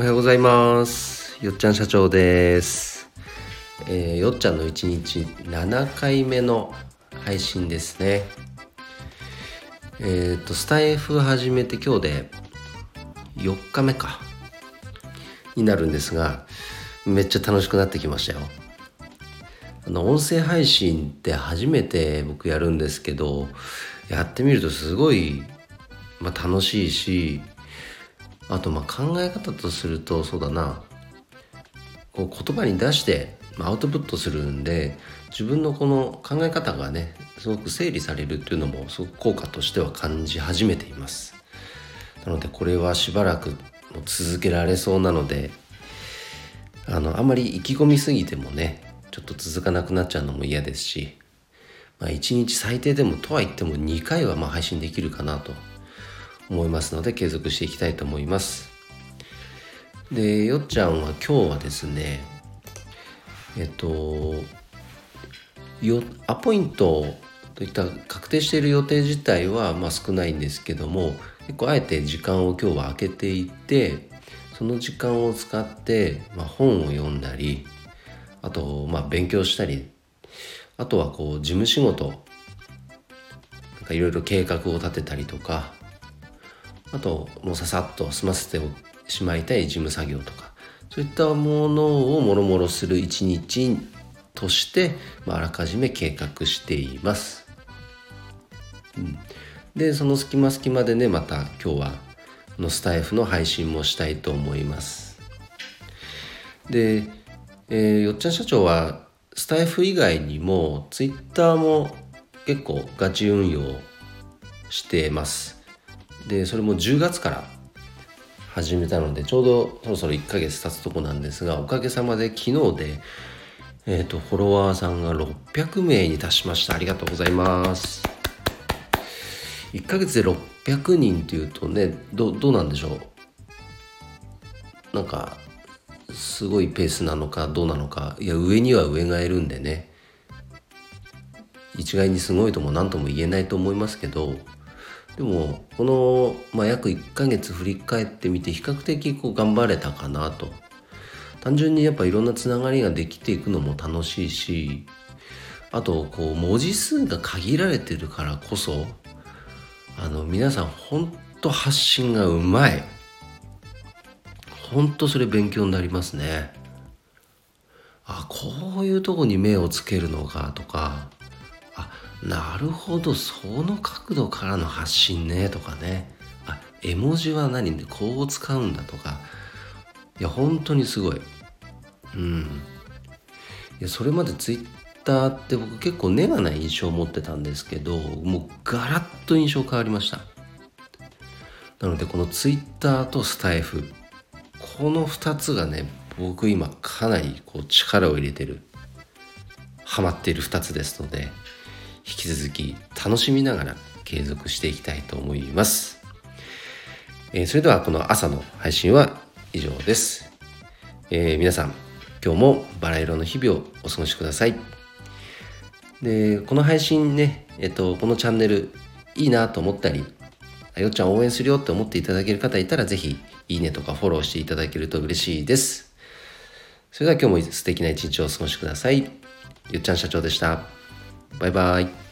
おはようございます。よっちゃん社長です、えー、よっちゃんの1日7回目の配信ですね。えっ、とスタイフ始めて今日で4日目か。になるんですがめっちゃ楽しくなってきましたよ。あの音声配信って初めて僕やるんですけどやってみるとすごい、まあ、楽しいしあとまあ考え方とするとそうだな。こう言葉に出してアウトプットするんで自分のこの考え方がねすごく整理されるっていうのもすごく効果としては感じ始めています。なのでこれはしばらくも続けられそうなのであのあんまり意気込みすぎてもねちょっと続かなくなっちゃうのも嫌ですし、まあ、1日最低でもとは言っても2回はま配信できるかなと思いますので継続していきたいと思います。でよっちゃんは今日はですねえっとよアポイントといった確定している予定自体はまあ少ないんですけども結構あえて時間を今日は空けていてその時間を使って、まあ、本を読んだりあとまあ勉強したりあとはこう事務仕事なんかいろいろ計画を立てたりとかあともうささっと済ませてしまいたい事務作業とかそういったものをもろもろする一日として、まあ、あらかじめ計画しています。うん、でその隙間隙間でねまた今日はのスタイフの配信もしたいと思います。で、えー、よっちゃん社長はスタイフ以外にもツイッターも結構ガチ運用してます。でそれも10月から始めたのでちょうどそろそろ1ヶ月経つとこなんですがおかげさまで昨日で、えーと、フォロワーさんが600名に達しました。ありがとうございます。1ヶ月で600人っていうとねどどうなんでしょう？なんかすごいペースなのかどうなのか。いや上には上がいるんでね。一概にすごいとも何とも言えないと思いますけどでもこの、まあ、約1ヶ月振り返ってみて比較的こう頑張れたかなと。単純にやっぱいろんなつながりができていくのも楽しいしあとこう文字数が限られてるからこそあの皆さん本当発信がうまい。本当それ勉強になりますね。あこういうとこに目をつけるのかとかあなるほどその角度からの発信ねとかね。あ絵文字は何？でこう使うんだとか。いや本当にすごい。うん。いやそれまでツイッターって僕結構ネガな印象を持ってたんですけどもうガラッと印象変わりました。なのでこのツイッターとスタイフ。この2つがね僕今かなりこう力を入れてる。ハマっている2つですので。引き続き楽しみながら継続していきたいと思います。えー、それではこの朝の配信は以上です。えー、皆さん今日もバラ色の日々をお過ごしください。で、この配信ね、えっと、このチャンネルいいなと思ったり、あよっちゃん応援するよって思っていただける方いたらぜひいいねとかフォローしていただけると嬉しいです。それでは今日も素敵な一日をお過ごしください。よっちゃん社長でした。バイバイ。